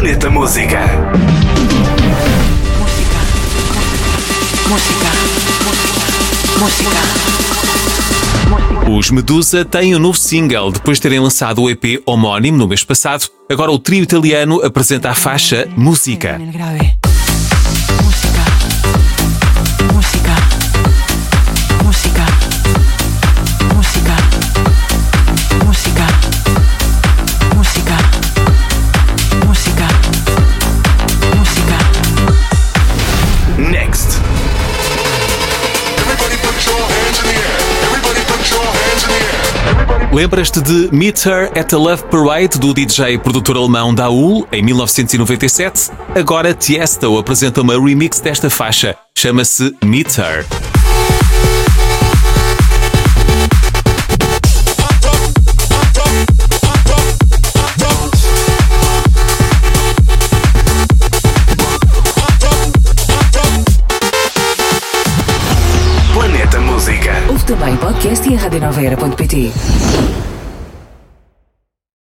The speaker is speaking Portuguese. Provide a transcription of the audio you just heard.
Planeta Música. Música. Música. Os Medusa têm um novo single depois de terem lançado o EP homónimo no mês passado. Agora o trio italiano apresenta a faixa Música. Música. Everybody Lembras-te de Meet Her at the Love Parade do DJ e produtor alemão Daul em 1997? Agora Tiesto apresenta uma remix desta faixa. Chama-se Meet Her. Planeta Música. Ouve também podcast e a.